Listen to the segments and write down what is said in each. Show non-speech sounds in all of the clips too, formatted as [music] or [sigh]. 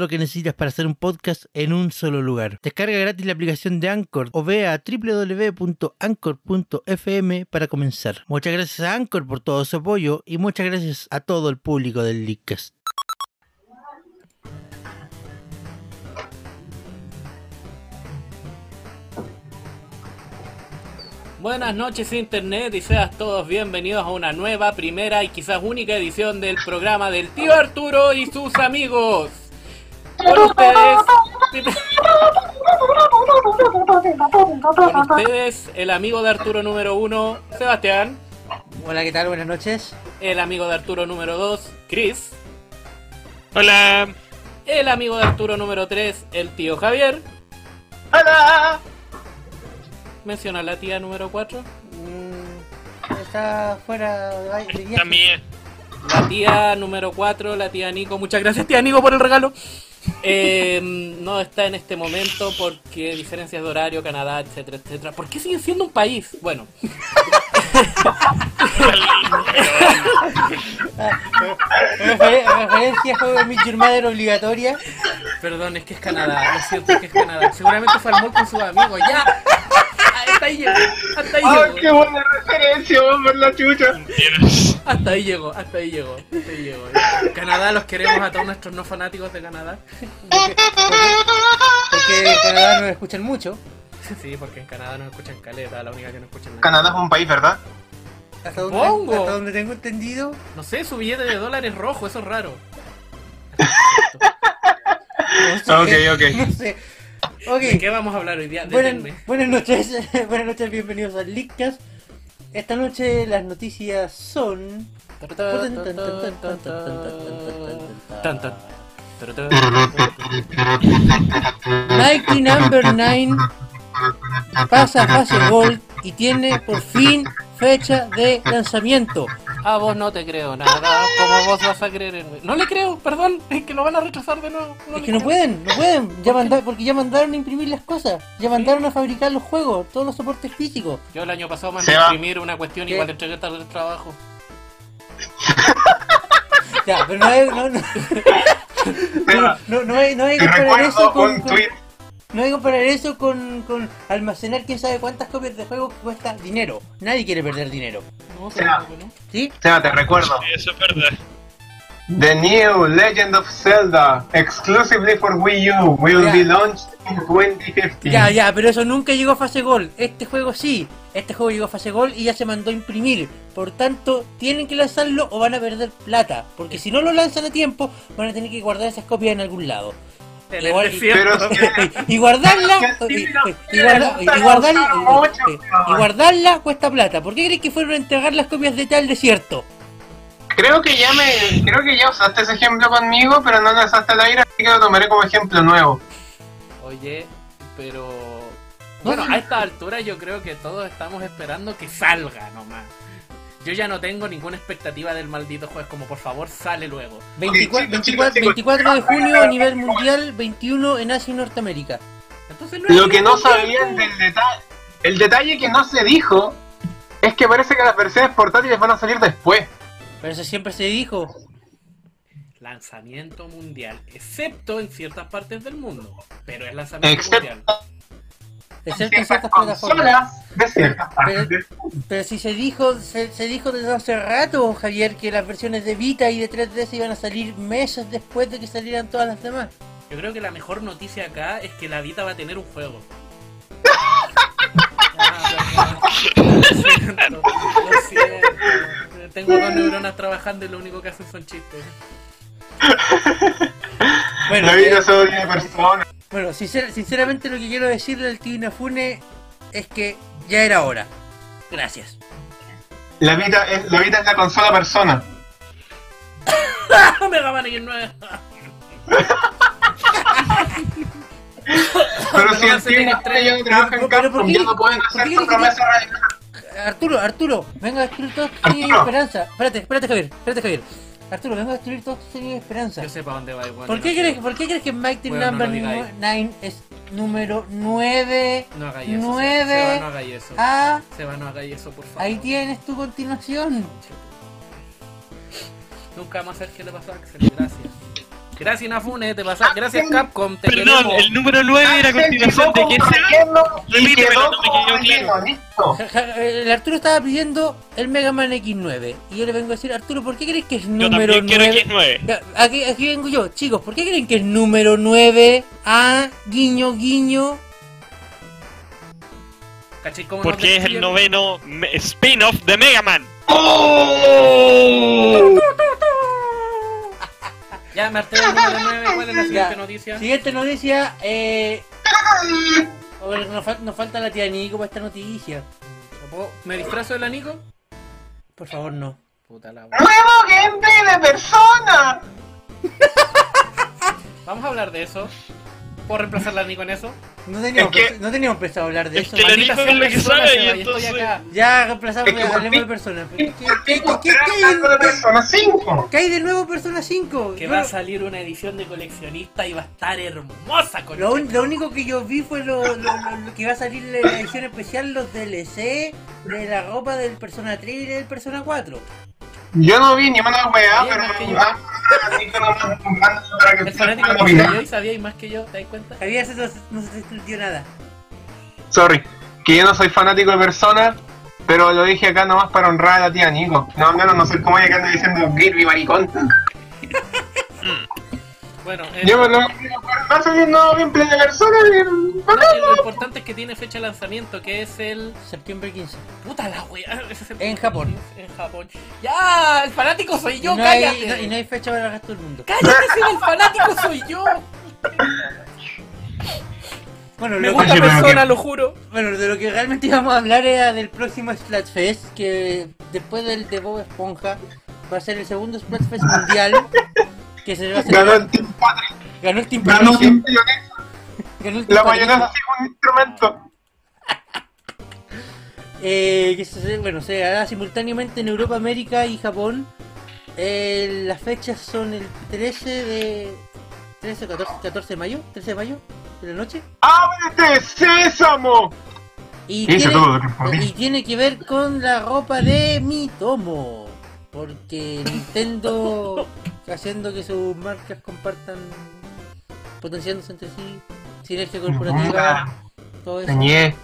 lo que necesitas para hacer un podcast en un solo lugar. Descarga gratis la aplicación de Anchor o ve a www.anchor.fm para comenzar. Muchas gracias a Anchor por todo su apoyo y muchas gracias a todo el público del Leadcast. Buenas noches Internet y seas todos bienvenidos a una nueva, primera y quizás única edición del programa del tío Arturo y sus amigos. Con ustedes, con [laughs] ustedes el amigo de Arturo número uno, Sebastián. Hola, ¿qué tal? Buenas noches. El amigo de Arturo número 2, Chris. Hola. El amigo de Arturo número 3, el tío Javier. Hola. Menciona la tía número 4. está fuera de También. La tía número 4, la tía Nico. Muchas gracias, tía Nico, por el regalo. Eh, no está en este momento porque diferencias de horario, Canadá, etcétera, etcétera. ¿Por qué sigue siendo un país? Bueno. Referencia juego de Your Mother obligatoria. Perdón, es que es Canadá. Lo siento, es que es Canadá. Seguramente fue al mall con sus amigos. ¡Ya! Hasta ahí llegó. Hasta ahí ¡Ay, llegó. qué buena referencia, por la chucha! Hasta ahí llegó, hasta ahí llegó, hasta ahí llegó. ya. Canadá los queremos a todos nuestros no fanáticos de Canadá. Porque, porque en Canadá no me escuchan mucho. Sí, porque en Canadá no escuchan caleta, la única que no escuchan nada. Canadá es un país, ¿verdad? Hasta donde, Pongo. hasta donde tengo entendido. No sé, su billete de dólar es rojo, eso es raro. No [laughs] sé, Ok, ok. No sé. Ok. ¿De qué vamos a hablar hoy día? Buenas, noches, [laughs] buenas noches, bienvenidos al Leadcast. Esta noche las noticias son. Nike Number 9 pasa a fase Gold y tiene por fin fecha de lanzamiento. A vos no te creo nada. ¿Cómo vos vas a creer en mí? No le creo, perdón, es que lo van a rechazar de nuevo. Es le que no pueden, no pueden, ya manda- porque ya mandaron a imprimir las cosas, ya mandaron a fabricar los juegos, todos los soportes físicos. Yo el año pasado mandé a imprimir una cuestión ¿Qué? igual entregué tarde el trabajo. [laughs] Ya, pero no hay, no, no, no, [laughs] no, no hay, no hay que comparar eso con, con- tweet. No hay que comparar eso con, con almacenar quién sabe cuántas copias de juego que cuesta dinero. Nadie quiere perder dinero, No, Seba. ¿sí? Seba, te recuerdo. Eso es verdad. The new Legend of Zelda, exclusively for Wii U, will Ya. be launched in 2015. Ya, ya, pero eso nunca llegó a fase gol. Este juego sí. Este juego llegó a fase gol y ya se mandó a imprimir. Por tanto, tienen que lanzarlo o van a perder plata. Porque si no lo lanzan a tiempo, van a tener que guardar esas copias en algún lado. En Igual- el desierto. Pero [laughs] y guardarla y, y- guarda- guardarla y- guardarla cuesta plata. ¿Por qué crees que fueron a entregar las copias de tal desierto? Creo que ya me, creo que ya usaste ese ejemplo conmigo, pero no lo usaste al aire, así que lo tomaré como ejemplo nuevo. Oye, pero... Bueno, a esta altura yo creo que todos estamos esperando que salga nomás. Yo ya no tengo ninguna expectativa del maldito juego, como por favor sale luego. 24, chicos, 24 chicos, 24 de junio a nivel mundial, 21 en Asia y Norteamérica. Entonces no es Lo que no sabían del detalle, el detalle que no se dijo, es que parece que las versiones portátiles van a salir después. Pero eso siempre se dijo. lanzamiento mundial, excepto en ciertas partes del mundo. Pero es lanzamiento Excepto mundial. Excepto en ciertas plataformas. de ciertas partes. Pero, pero si se dijo, se, se dijo desde hace rato, Javier, que las versiones de Vita y de 3DS iban a salir meses después de que salieran todas las demás. Yo creo que la mejor noticia acá es que la Vita va a tener un juego. Ah. [laughs] Lo siento, lo siento. Tengo dos neuronas trabajando y lo único que hacen son chistes. Bueno, La eh, vida se odia de personas. Bueno sincer- sinceramente lo que quiero decirle al tío Inafune es que ya era hora. Gracias. La Vita es la, Vita es la consola persona. [laughs] Mega Man X9. [laughs] Pero si no el tío no trabaja en Pero, pero, ¿por Capcom, ya no pueden hacer su promesa real. Arturo, Arturo, venga a destruir toda esta serie de Arturo. esperanza. Espérate, espérate, Javier, espérate, Javier. Arturo, venga a destruir toda esta serie de esperanza. Yo sé para dónde va igual. ¿Por qué, crees, ¿Por qué crees que Mighty Bueno, no Number lo digáis. 9 es número 9? No hagáis eso. Nueve. Seba, no hagáis eso. Ah, Seba, no hagáis eso, por favor. ahí tienes tu continuación. Nunca más ver qué le pasó a Axel. Gracias. Gracias, Inafune. Te pasa. Gracias, Capcom. Te Perdón, queremos. el número 9 era Axel continuación de relleno, claro. ja- El Arturo estaba pidiendo el Mega Man X9. Y yo le vengo a decir, Arturo, ¿por qué crees que es Yo número quiero 9? X9. Ya, Aquí, aquí vengo yo, chicos, ¿por qué creen que es número 9? Ah, guiño, guiño. ¿Cachai cómo nos Porque es el noveno spin-off de Mega Man. Ya, 9. ¿Cuál es la siguiente Ya. noticia? Siguiente noticia, eh... nos, fal- nos falta la tía Nico para esta noticia. ¿Me disfrazo del Nico? Por favor, no. Puta la wea. ¡Nuevo gameplay de persona! Vamos a hablar de eso. ¿Puedo reemplazar la Nico en eso? No teníamos, Es que- no teníamos pensado hablar de Es eso. que la Maldita Nico sea es la que sabe, y estoy acá. Ya reemplazamos, Es que hablemos de personas. ¿Por ¿Qué, hay de de, Persona 5? qué hay de nuevo Persona 5? Que Yo- va a salir una edición de coleccionista y va a estar hermosa con Lo, un- lo único que yo vi fue lo, lo- lo- lo que va a salir en la edición especial, los DLC de la ropa del Persona 3 y del Persona 4. Yo no vi ni una weá, pero yo. El fanático opinar. sabía y sabía más que yo, ¿te das cuenta? Había no, no se entendió nada. Sorry, que yo no soy fanático de Persona, pero lo dije acá nomás para honrar a la tía Nico. No, al menos no soy como ella que anda diciendo Kirby maricón. [laughs] Bueno, eh, Yo no, va a salir un nuevo gameplay de Persona lo importante es que tiene fecha de lanzamiento, que es el... Septiembre 15. Puta la wea. [laughs] En Japón. En Japón. ¡Ya! ¡El fanático soy yo! y, no hay, ¡Cállate! y no- y no hay fecha para el resto del mundo. ¡Cállate si el fanático soy yo! Bueno, Me gusta persona, que- lo juro. bueno, de lo que realmente íbamos a hablar era del próximo Splatfest, que después del de Bob Esponja va a ser el segundo Splatfest mundial. [laughs] Que se va a Ganó el Team Patrick, Ganó el Team ganó Patricio, Team Mayonesa. [laughs] ganó el Team La Patricio. mayonesa sí fue un instrumento. [laughs] Eh, que se, bueno, se hará simultáneamente en Europa, América y Japón. Eh, las fechas son el 13 de... 13 o 14, 14 de mayo, 13 de mayo de la noche. ¡Ábrete, sésamo! Y Eso tiene, todo lo que podía. y tiene que ver con la ropa de mi tomo. Porque Nintendo haciendo que sus marcas compartan, potenciándose entre sí, sinergia corporativa, todo eso. Dañé,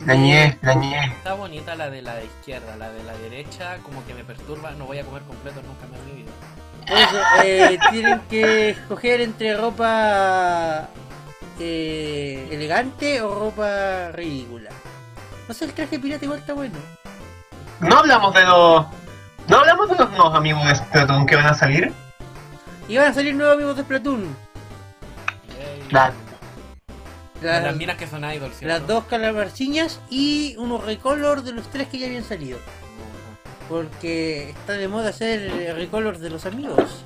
dañé, dañé. Está bonita la de la de izquierda, la de la derecha como que me perturba. No voy a comer completo nunca más en mi vida. Por eso, eh, [laughs] tienen que escoger entre ropa eh, elegante o ropa ridícula. No sé, el traje pirata igual está bueno. No hablamos de los... No hablamos de los nuevos amigos de Splatoon que van a salir. Y van a salir nuevos amigos de Splatoon. Las, Las minas que son idols, ¿cierto? las dos calamarciñas y unos recolor de los tres que ya habían salido. Porque está de moda hacer recolor de los amigos.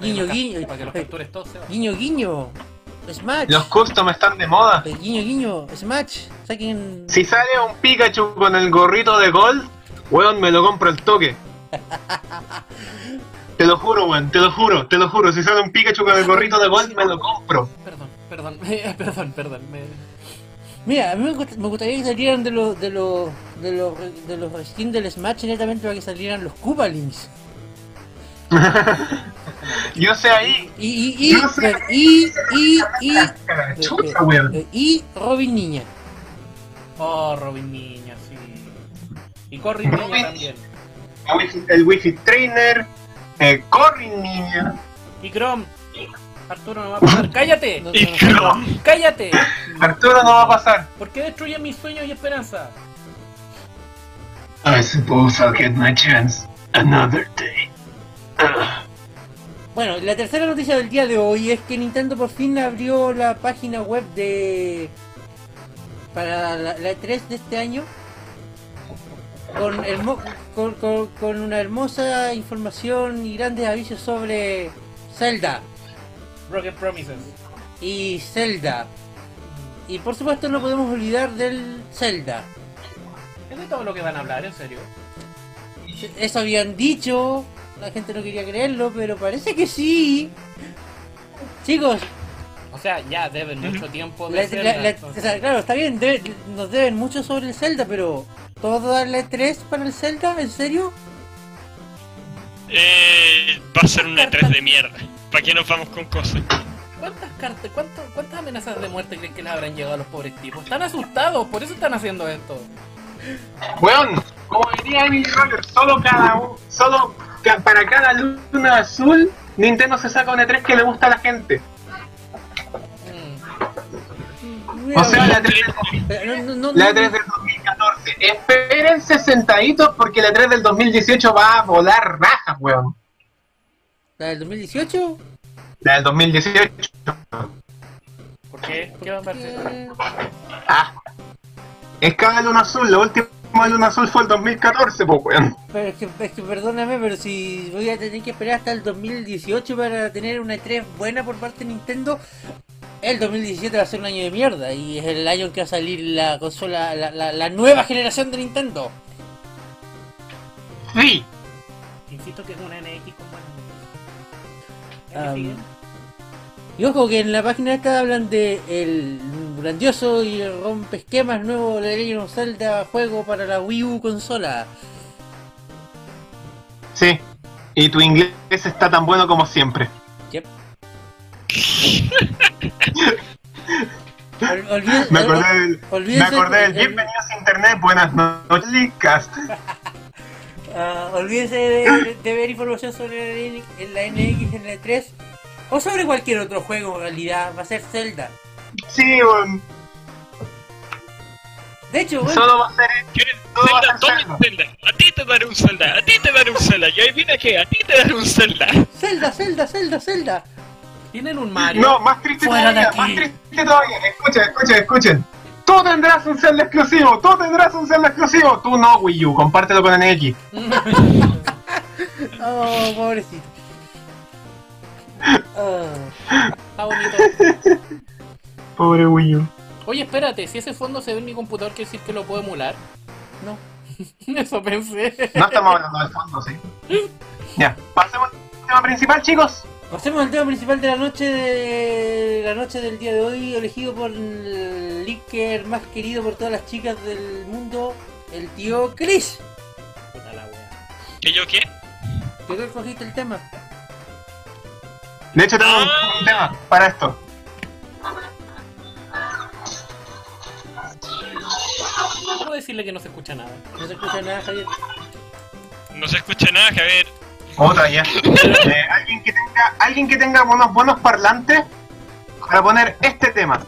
Guiño, guiño. Para que los captures todos, Seba. Guiño, guiño. Smash. Los custom están de moda. Guiño, guiño. Smash. Saquen. Si sale un Pikachu con el gorrito de Gold, weón, me lo compro al toque. [laughs] Te lo juro, weón, te lo juro, te lo juro. Si sale un Pikachu con el gorrito de Gold, me lo compro. Perdón, perdón, [laughs] perdón, perdón. Me... Mira, a mí me, gust- me gustaría que salieran de los de los de los de los skins del Smash netamente para que salieran los Koopalings. [laughs] Yo sé ahí. Y y y No sé. y y y Chucha, weón. eh, y Robin Niña. Oh, Robin Niña, sí. Y Corrin Niña también. El Wi-Fi- El Wi-Fi Trainer, el Corrin Niña. Y Chrome. Arturo no va a pasar. [laughs] ¡Cállate! No, no. Chrome. ¡Cállate! Arturo no va a pasar. ¿Por qué destruyen mis sueños y esperanza? I suppose I'll get my chance another day. Bueno, la tercera noticia del día de hoy es que Nintendo por fin abrió la página web de para la, la E3 de este año con, hermo- con, con- con una hermosa información y grandes avisos sobre Zelda Rocket Promises. y Zelda. Y por supuesto no podemos olvidar del Zelda. ¿Es de todo lo que van a hablar, en serio? Eso habían dicho, la gente no quería creerlo, pero parece que sí. Chicos, O sea, ya deben mucho tiempo de la- Zelda, la- la- o entonces- sea, claro, está bien, debe- nos deben mucho sobre el Zelda, pero ¿toda la E3 para el Zelda? ¿En serio? Eh, va a ser una E3 de mierda. ¿Para qué nos vamos con cosas? ¿Cuántas cartas, cuánto- cuántas amenazas de muerte creen que les habrán llegado a los pobres tipos? Están asustados, por eso están haciendo esto. Weón, como diría Emily Rocker, solo cada un, solo ca- para cada luna azul, Nintendo se saca un E3 que le gusta a la gente. Mm. O sea, la E3 del, Pero no, no, no, la no- E3 del 2014. Espérense sentaditos porque la E3 del 2018 va a volar rajas, weón. ¿La del 2018? La del 2018. ¿Por qué? ¿Qué va a pasar? Eh, Ah. Es cada luna azul, la última luna azul fue el 2014, pues, weón. Pero es que, es que perdóname, pero si voy a tener que esperar hasta el 2018 para tener una E3 buena por parte de Nintendo, el 2017 va a ser un año de mierda y es el año en que va a salir la consola, la, la- la nueva generación de Nintendo. Sí. Insisto que es una NX con buenas y ojo que en la página esta hablan de el grandioso y rompesquemas nuevo de Legend of Zelda juego para la Wii U consola. Sí. Y tu inglés está tan bueno como siempre. Yep. Ol- Me acordé del, me acordé del el- Bienvenidos a Internet, buenas noches, Leadcast. [laughs] Ah, olvídense de, de ver información sobre la, N- la NX en la E3 o sobre cualquier otro juego en realidad, va a ser Zelda. Sí, weón. De hecho, bueno, Solo va a ser ¿Quieres Todo va a Zelda? ser Zelda. un Zelda. A ti te daré un Zelda. A ti te daré un Zelda. Y adivina qué, a ti te daré un Zelda. Zelda, Zelda, Zelda, Zelda. Tienen un Mario. No, más triste Fuera de todavía, aquí. más triste todavía. Escuchen, escuchen, escuchen. Tú tendrás un Zelda exclusivo, tú tendrás un Zelda exclusivo. Tú no, Wii U, compártelo con NX. [laughs] Oh, pobrecito. [laughs] Ah, Está bonito. Pobre Wii U. Oye, espérate, si ese fondo se ve en mi computador, ¿quiere decir que lo puedo emular? no. [laughs] Eso pensé. No estamos hablando del fondo, sí. Ya, pasemos al tema principal, chicos. Pasemos al tema principal de la noche de la noche del día de hoy, elegido por el leaker más querido por todas las chicas del mundo, el tío Chris. Puta la wea. ¿Que yo qué? ¿Qué tú escogiste el tema? De hecho, tengo un, un tema para esto. ¿Cómo decirle que no se escucha nada? No se escucha nada, Javier. No se escucha nada, Javier. Otra ya. Eh, alguien que tenga, alguien que tenga unos buenos parlantes para poner este tema.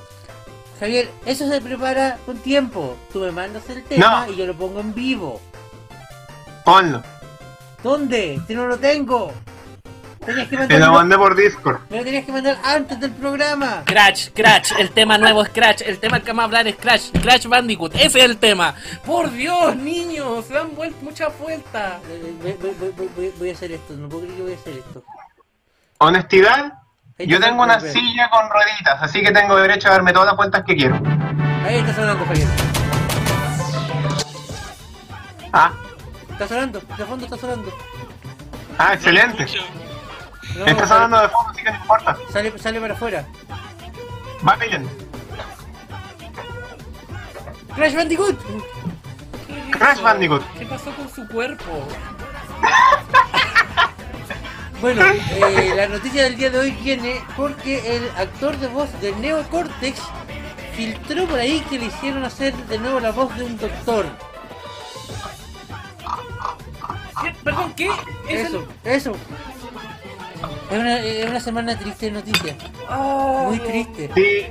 Javier, eso se prepara con tiempo. Tú me mandas el tema No. y yo lo pongo en vivo. Ponlo. ¿Dónde? Si no lo tengo. Tenías que Te lo mandé por Discord. me lo tenías que mandar antes del programa. Crash, Crash, el tema nuevo es Crash, el tema que vamos a hablar es Crash, Crash Bandicoot, ese es el tema. Por Dios, niños, se dan muchas vueltas. Voy, voy- voy- voy- voy- voy a hacer esto, no puedo creer que voy a hacer esto. Honestidad, yo tengo una silla con rueditas, así que tengo derecho a darme todas las vueltas que quiero. Ahí está sonando, Javier. Ah, Está sonando, de fondo está sonando. ah, excelente. No, Está sale, sonando de fondo, así que no importa. sale, sale para afuera. Va bien. Crash Bandicoot. ¿Qué es Crash? Bandicoot. ¿Qué pasó con su cuerpo? [laughs] Bueno, eh, la noticia del día de hoy viene porque el actor de voz de Neo Cortex filtró por ahí que le hicieron hacer de nuevo la voz de un doctor. ¿Qué? Perdón, ¿qué? ¿Es Eso, eso. Es una, es una semana triste de noticias. Oh. Muy triste. Sí,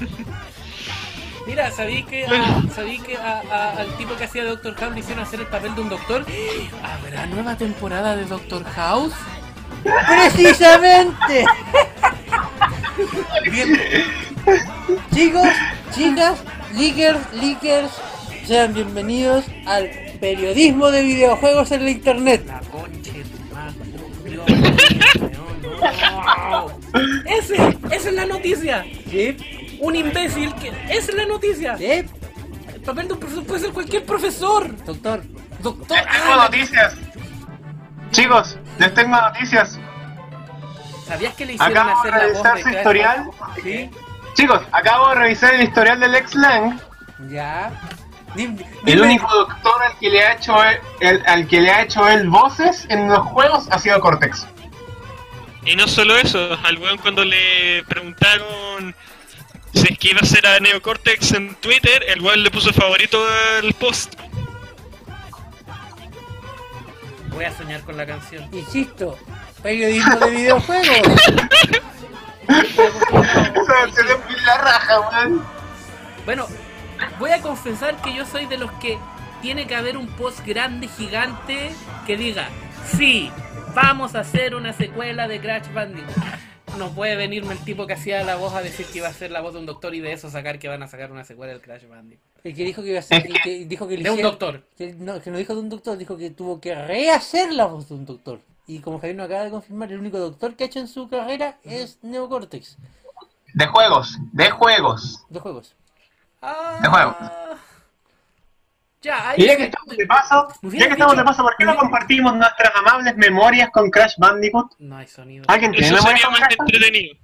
[laughs] Mira, ¿sabí que, a, sabí que a- a- al tipo que hacía de Doctor House le hicieron hacer el papel de un doctor? ¿Habrá nueva temporada de Doctor House? ¡Precisamente! [laughs] Bien- Chicos, chicas, leakers, leakers, sean bienvenidos al periodismo de videojuegos en la internet. No. Ese, esa es la noticia. ¿Sí? Un imbécil que. Esa es la noticia. ¿Sí? El papel de un profesor puede ser cualquier profesor. Doctor. Doctor. Les tengo ah, noticias. Chicos, les tengo noticias. ¿Sabías que le hicieron Acabo de hacer la voz revisar de su historial. Sí. Chicos, acabo de revisar el historial del ex Lang. Ya. El único doctor al que le ha hecho él, el- al que le ha hecho él voces en los juegos ha sido Cortex. Y no solo eso, al weón cuando le preguntaron si es que iba a ser a Neocortex en Twitter, el weón le puso favorito al post. Voy a soñar con la canción. Insisto, periodismo de videojuegos. [laughs] [laughs] Se la raja, weón. Bueno, voy a confesar que yo soy de los que tiene que haber un post grande, gigante, que diga, sí, vamos a hacer una secuela de Crash Bandicoot. No puede venirme el tipo que hacía la voz a decir que iba a ser la voz de un doctor y de eso sacar que van a sacar una secuela del Crash Bandicoot. El que dijo que iba a ser. el que dijo que De un doctor. Que no, que no dijo de un doctor, dijo que tuvo que rehacer la voz de un doctor. Y como Javier nos acaba de confirmar, el único doctor que ha hecho en su carrera es Neocortex, De juegos, de juegos. de juegos. Ah, De juego. Ya, ahí Y ya que estamos de paso, ya que estamos de paso, ¿por qué no compartimos nuestras amables memorias con Crash Bandicoot? No hay sonido. ¿Alguien tiene Eso memorias sería con más Crash entretenido.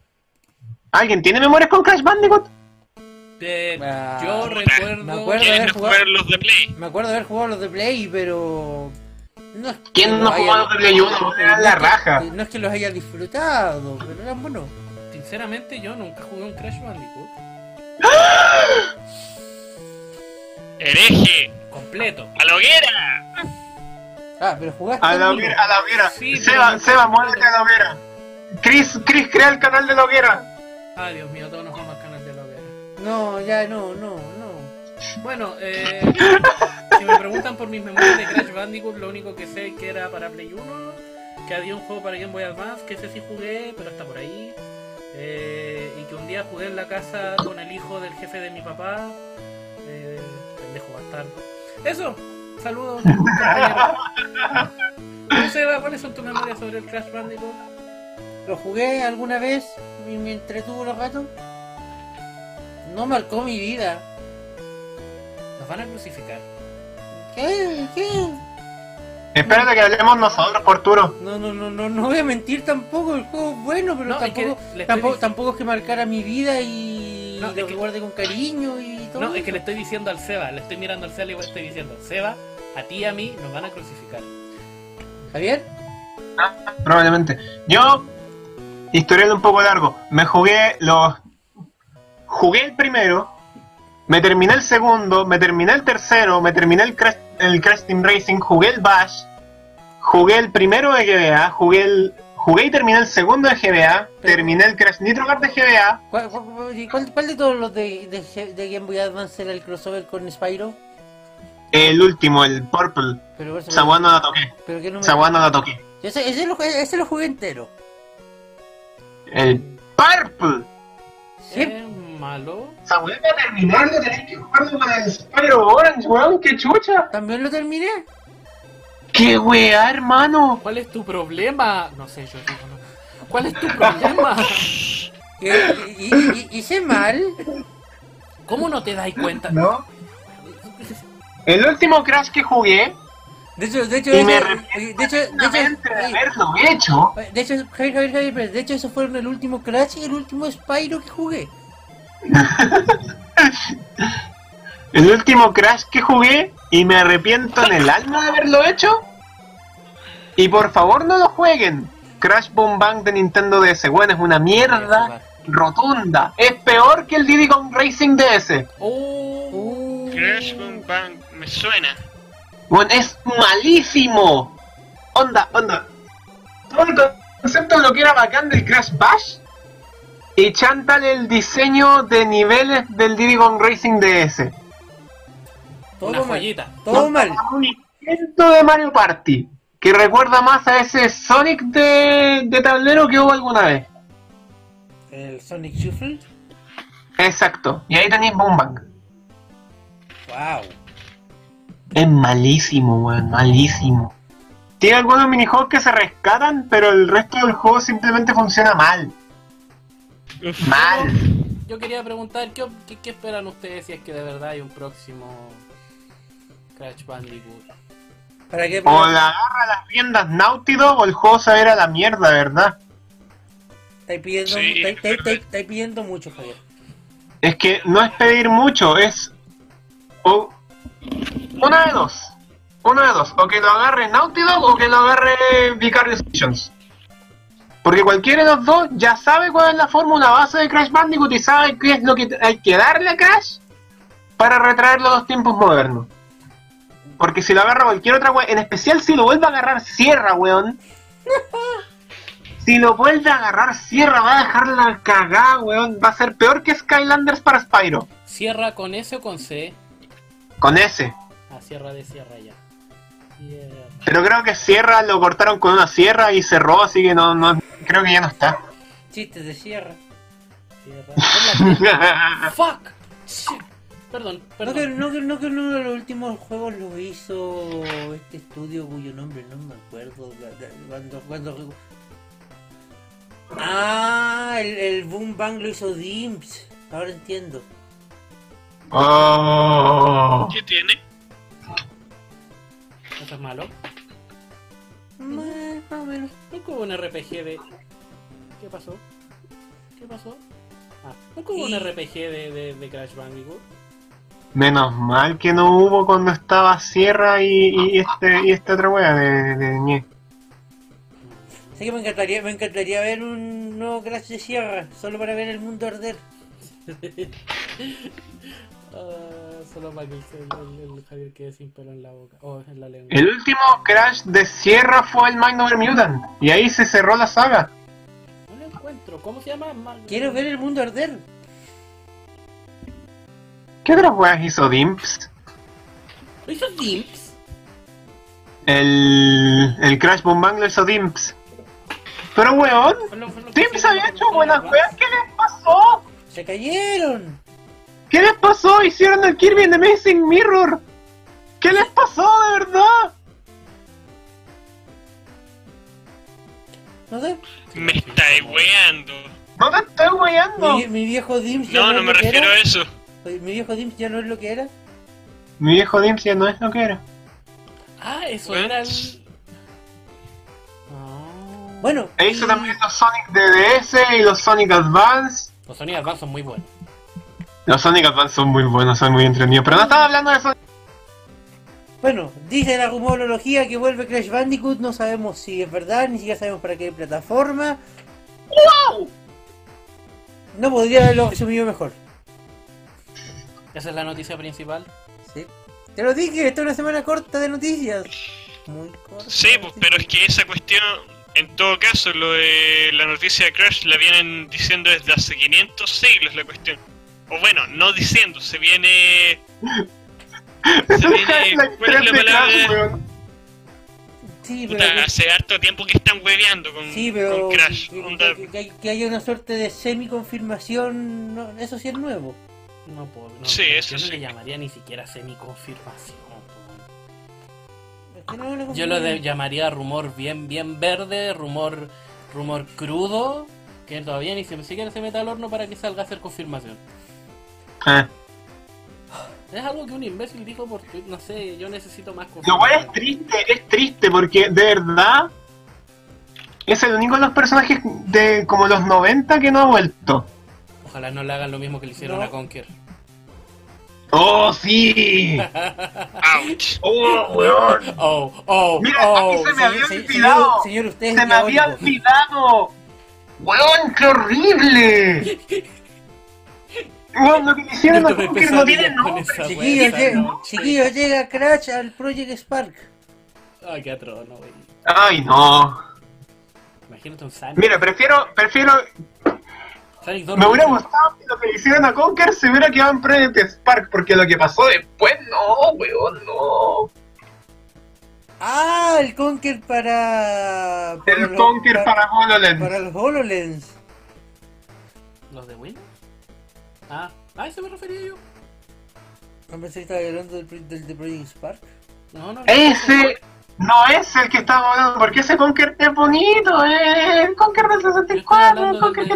¿Alguien tiene memorias con Crash Bandicoot? Eh, Ah, yo recuerdo. me acuerdo. ¿Quieren haber jugado- jugar los de Play? Me acuerdo de haber jugado los de Play, pero. No es que ¿Quién no jugó los de Play 1? no Eran es la que- raja. No es que los haya disfrutado, pero eran buenos. Sinceramente, yo nunca jugué un Crash Bandicoot ¡Hereje! completo. ¡A la hoguera! Ah, pero jugaste. A la hoguera, a la hoguera. Sí, Seba, Seba, muévete a la hoguera. Chris, Chris, crea el canal de la hoguera. Ay, Dios mío, todos nos vamos al canal de la hoguera. No, ya no, no, no. Bueno, eh, [laughs] si me preguntan por mis memorias de Crash Bandicoot, lo único que sé es que era para Play 1, que había un juego para Game Boy Advance, que ese sí jugué, pero está por ahí. Eh, y que un día jugué en la casa con el hijo del jefe de mi papá. Eh, pendejo bastardo. Eso, saludos, [laughs] compañero. ¿Cómo se va? ¿Cuáles son tus memorias sobre el Crash Bandicoot? Lo jugué alguna vez y me entretuvo los ratos. No marcó mi vida. Nos van a crucificar. ¿Qué? ¿Qué? Espérate que hablemos nosotros, por Turo. No, no, no, no, no voy a mentir tampoco, el juego es bueno, pero No, es que tampoco, tampoco, tampoco es que marcara mi vida y No, lo que- recuerde con cariño y todo. No, es que le estoy diciendo al Seba, le estoy mirando al Seba y le estoy diciendo, Seba, a ti y a mí nos van a crucificar. Javier, Probablemente. Yo, historial un poco largo. Me jugué los. Jugué el primero, me terminé el segundo, me terminé el tercero, me terminé el Crash, el Crash Team Racing, jugué el Bash, jugué el primero de GBA, jugué el. Jugué y terminé el segundo de GBA, terminé el Crash Nitro Kart de GBA, ¿cuál, de todos los de, de, de Game Boy Advance era el crossover con Spyro? el último, el Purple. Pero, Esa no la toqué, pero no la toqué. Ese, ese, lo, ese lo jugué entero. El Purple. Sí. ¿Es malo? Weá para terminarlo tenés que jugarlo con el Spyro Orange, weón, qué chucha. También lo terminé. ¡Qué weá, hermano! ¿Cuál es tu problema? No sé, yo digo, no. ¿Cuál es tu problema? [laughs] Y, y- y- hice mal. ¿Cómo no te das cuenta? ¿No? El último Crash que jugué, De hecho, de hecho, Y me de hecho, de hecho, de haberlo hecho, de hecho, Javier, Javier, Javier, Pérez, de hecho, esos fueron el último Crash y el último Spyro que jugué. El último Crash que jugué y me arrepiento en el alma de haberlo hecho. Y por favor no lo jueguen. Crash Boom Bang de Nintendo DS, bueno, es una mierda rotunda. Es peor que el Diddy Kong Racing DS. Oh, Uh, Crash Boom Bang, me suena. Bueno, es malísimo. Onda, onda. Todo el concepto de lo que era bacán del Crash Bash. Y chántale el diseño de niveles del Diddy Kong Racing DS. una todo mal. joyita. Todo mal. Un intento de Mario Party. Que recuerda más a ese Sonic de, de tablero que hubo alguna vez. El Sonic Shuffle. Exacto. Y ahí tenéis Boom Bang. Wow. Es malísimo, weón, malísimo. Tiene algunos minijuegos que se rescatan, pero el resto del juego simplemente funciona mal. Mal. Yo quería preguntar, ¿qué, qué, qué esperan ustedes si es que de verdad hay un próximo Crash Bandicoot? ¿Para qué? O la agarra las riendas Naughty Dog o el juego se va a ir a la mierda, ¿verdad? Estáis pidiendo, Sí, estáis- es estáis- verdad. estáis- estáis pidiendo mucho, Javier. Es que no es pedir mucho, es. O, una de dos. Una de dos. O que lo agarre Naughty Dog o que lo agarre Vicarious Visions. Porque cualquiera de los dos ya sabe cuál es la fórmula base de Crash Bandicoot y sabe qué es lo que hay que darle a Crash para retraerlo a los tiempos modernos. Porque si lo agarra cualquier otra weón, en especial si lo vuelve a agarrar Sierra, weón. [laughs] Si lo vuelve a agarrar Sierra, va a dejar la cagada, weón. Va a ser peor que Skylanders para Spyro. ¿Cierra con S o con C? Con ese. Ah, Sierra de Sierra ya. Yeah. Pero creo que Sierra lo cortaron con una sierra y cerró, así que no, no creo que ya no está. Chistes de sierra. [laughs] Sierra. ¡Fuck! Shit. Perdón, No perdón. que, no, que, no que uno de los últimos juegos lo hizo este estudio cuyo nombre no me acuerdo. Cuando, cuando... Ah, el, el Boom Bang lo hizo Dimps. Ahora entiendo. Oh. ¿Qué tiene? ¿Eso es malo? Más o menos. Nunca hubo un RPG de... ¿Qué pasó? ¿Qué pasó? Ah, nunca hubo un Y- RPG de, de, de Crash Bandicoot. Menos mal que no hubo cuando estaba Sierra y, y este y esta otra wea de, de Ñe. Así que me encantaría, me encantaría ver un nuevo Crash de Sierra, solo para ver el mundo arder. [laughs] [laughs] Ah, solo para que el, el- el Javier quede sin pelo en la boca. O en la lengua. El último Crash de Sierra fue el Mind Over Mutant. Y ahí se cerró la saga. No lo encuentro. ¿Cómo se llama? Ma- Quiero ver el mundo arder. ¿Qué otras weas hizo Dimps? ¿Lo hizo Dimps? El, el Crash Boom Bang lo hizo Dimps. Pero weón, Dimps había hecho buenas weas. ¿Qué les pasó? Se cayeron. ¿Qué les pasó? Hicieron el Kirby en Amazing Mirror. ¿Qué les pasó de verdad? No sé. Me estáis weando. No te estoy weyando. Mi, mi viejo Dimps ya No, no, no es me lo que refiero era. a eso. Mi viejo Dimps ya no es lo que era. Mi viejo Dimps ya no es lo que era. Ah, eso What? era el... Ah. Bueno, E hizo y- también los Sonic DDS y los Sonic Advance. Los Sonic Advance son muy buenos. Los Sonic Advance son muy buenos, son muy entretenidos. Pero no estaba hablando de Sonic. Bueno, dice la rumorología que vuelve Crash Bandicoot, no sabemos si es verdad, ni siquiera sabemos para qué plataforma. ¡Wow! No podría haberlo resumido mejor. Esa es la noticia principal. Sí. Te lo dije, esta es una semana corta de noticias. Muy corta. Sí, pues, pero es que esa cuestión, en todo caso, lo de la noticia de Crash la vienen diciendo desde hace 500 siglos la cuestión. O bueno, no diciendo, se viene... Se viene... [laughs] La ¿Cuál es la palabra? Sí, pero, Puta, hace harto tiempo que están hueveando con, sí, pero con Crash. que, Onda, que- que- haya una suerte de semi-confirmación, no, eso sí es nuevo. No puedo. No, Sí, yo eso no sí. le llamaría ni siquiera semi-confirmación. po. Es que no Yo lo de- llamaría rumor bien, bien verde, rumor, rumor crudo, que todavía ni se- siquiera se meta al horno para que salga a hacer confirmación. Ah. Es algo que un imbécil dijo por Twitter, no sé, yo necesito más Lo cual es triste, es triste porque de verdad es el único de los personajes de como los 90 que no ha vuelto. Ojalá no le hagan lo mismo que le hicieron No. a Conker. ¡Oh, sí! [laughs] ouch. ¡Oh, weón! Oh, oh, Mira, oh. aquí se me había olvidado. Señor, señor, usted ¡Se me había olvidado! ¡Weón, qué horrible! [laughs] Weón, lo que le hicieron tuve Conker no tiene nombre. Chiquillos, llega, no. chiquillos, llega Crash al Project Spark. Ay, qué atroz, no, güey. Ay, no. Imagínate un Sonic. Mira, prefiero, prefiero, Sonic 2 me hubiera gustado que lo que le hicieron a Conker se hubiera quedado en Project Spark, porque lo que pasó después, no, weón, no. Ah, el Conker para. para El los- Conker para HoloLens. para los HoloLens. ¿Los de Windows? Ah, a eso me refería yo. No pensé que estaba hablando del, del, de Project Spark. No, no. Ese no es el que estamos hablando, porque ese Conker es bonito, eh. El Conker del Yo estoy 64, hablando el Conker que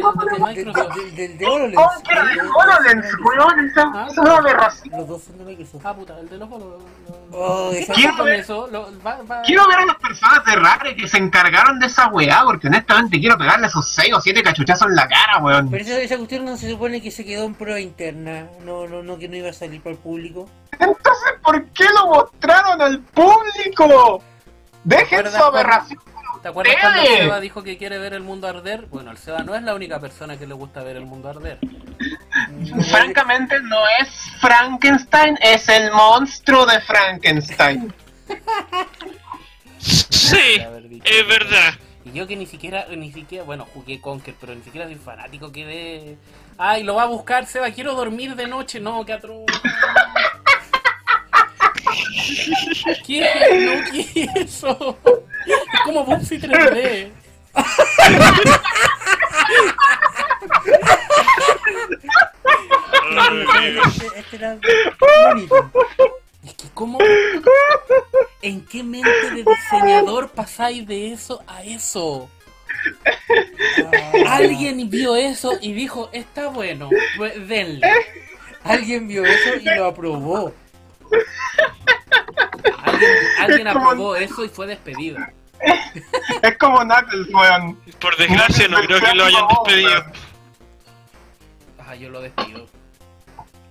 del de HoloLens. Conker de HoloLens, weón, esa Ah. esa es una aberración. Los dos son de Microsoft. Ah, puta, el de los bolos. Oh, Quiero ver a las personas de Rare que se encargaron de esa weá, porque honestamente quiero pegarle esos 6 o 7 cachuchazos en la cara, weón. Pero esa, esa cuestión no se supone que se quedó en prueba interna. No, no, no, que no iba a salir para el público. Entonces, ¿por qué lo mostraron al público? Dejen ¿Recuerdas su aberración. ¿Te acuerdas cuando ustedes. Seba dijo que quiere ver el mundo arder? Bueno, el Seba no es la única persona que le gusta ver el mundo arder. Francamente, no es Frankenstein, es el monstruo de Frankenstein. Sí, es verdad. Y yo que ni siquiera, ni siquiera, bueno, jugué Conker, pero ni siquiera soy fanático que de... Ay, lo va a buscar, Seba, quiero dormir de noche. No, qué atroz. ¿Qué? No, ¿qué es eso? Es como Bubsy 3D. Ay, Dios. Este, este era. Es que cómo... ¿En qué mente de diseñador pasáis de eso a eso? Ah, Alguien vio eso y dijo, está bueno, pues denle. Alguien vio eso y lo aprobó. Alguien, alguien Es como- aprobó eso y fue despedido. Es como Knuckles, weón. Por desgracia, no creo que lo hayan despedido. Ah, yo lo despido.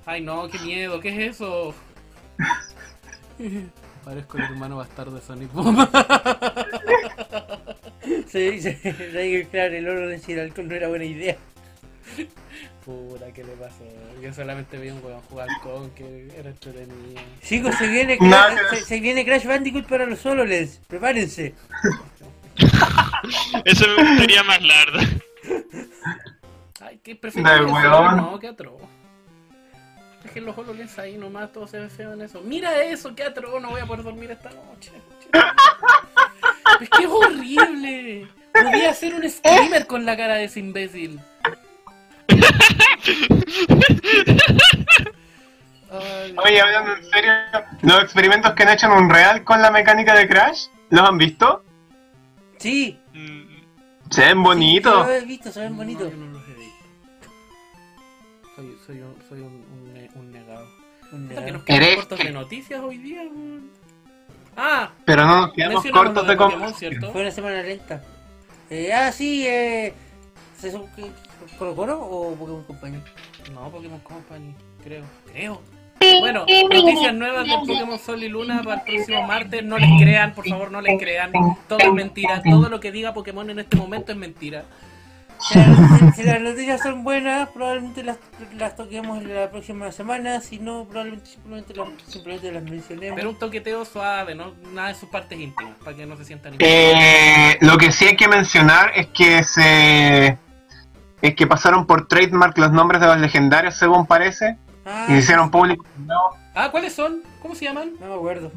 Ay no, qué miedo, ¿qué es eso? [laughs] Parezco el hermano bastardo de Sonic Boom. [laughs] Se dice, que claro, el oro de alcohol no era buena idea. Puta, ¿qué le pasó? Yo solamente vi un weón jugar con que era entretenido. Chicos, se viene, [laughs] se, se viene Crash Bandicoot para los HoloLens. Prepárense. [laughs] Eso me gustaría más, la verdad. Ay, qué weón. no, qué atroz. Dejen los HoloLens ahí nomás, todos se ven feos en eso. Mira eso, qué atroz, no voy a poder dormir esta noche. [laughs] Es que es horrible. Podía hacer un screamer con la cara de ese imbécil. Oye, hablando en serio, los experimentos que han hecho en Unreal con la mecánica de Crash, ¿los han visto? Sí. Mm, Se ven Sí, bonitos. lo he visto, se ven no, bonitos. yo no los he visto. Soy, soy, un, soy un, un ne- un negado. Que nos quedamos cortos que- de noticias hoy día. Ah, Pero no nos quedamos cortos de Pokémon. ¿cierto? Fue una semana lenta. Eh, ah, sí, eh. ¿Se Colo Colo o Pokémon Company? No, Pokémon Company, creo. Creo. Bueno, noticias nuevas de Pokémon Sol y Luna para el próximo martes. No les crean, por favor, no les crean. Todo es mentira. Todo lo que diga Pokémon en este momento es mentira. Si las, noticias son buenas, probablemente las, las toquemos la próxima semana. Si no, probablemente simplemente las, simplemente las mencionemos. Pero un toqueteo suave, no nada de sus partes íntimas, para que no se sientan. Eh, lo que sí hay que mencionar es que se es que pasaron por trademark los nombres de los legendarios según parece ah, y se hicieron públicos nuevo. Ah, ¿cuáles son? ¿Cómo se llaman? no me acuerdo.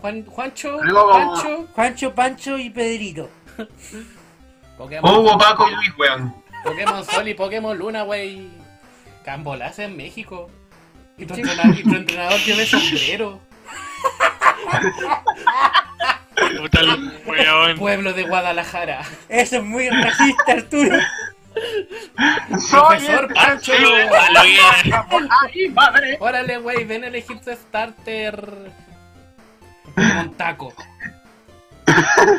Juan, Juancho, como- Pancho, Juancho, Pancho y Pedrito. [laughs] Pokémon, Hugo, Paco y Luis, weón. Pokémon Sol y Pokémon Luna, wey. Cambolas en México. [laughs] Y tu entrenador, y tu entrenador tiene sombrero. Pueblo de Guadalajara. Eso es muy racista, Arturo. [laughs] Soy [laughs] Profesor el Pancho. A. ¡Ay, madre! Órale, wey, ven a elegir tu starter. Pokémon Taco.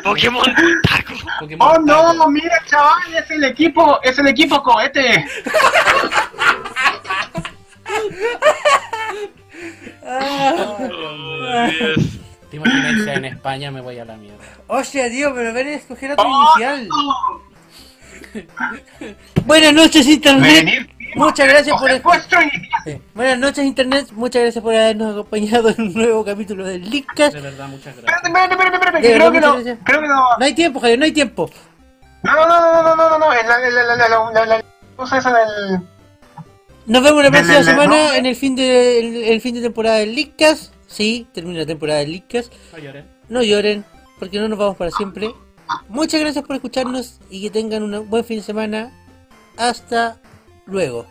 Pokémon Taco. Pokémon ¡Oh Taco. no! ¡Mira, chaval! ¡Es el equipo! ¡Es el equipo cohete! Ah, Oh, Dios. ¿Te imaginas que en España? Me voy a la mierda. Hostia, tío, pero ven a escoger otro ¡Oh, inicial. no! [laughs] Buenas noches, Internet. Muchas gracias por. Sí. Buenas noches, Internet. Muchas gracias por habernos acompañado en un nuevo capítulo del Leakcast. De verdad, muchas Espérate, gracias. espérate, espérate, espérate, creo que no. Creo que no. No hay tiempo, Javier, no hay tiempo. No, no, no, no, no, no, no, no, es la, la, la, la, la, la, la cosa esa del. Nos vemos la próxima semana no. en el fin de el, el fin de temporada del Leakcast. Sí, termina la temporada del Leakcast. No lloren. No lloren, porque no nos vamos para siempre. Muchas gracias por escucharnos y que tengan un buen fin de semana. Hasta luego.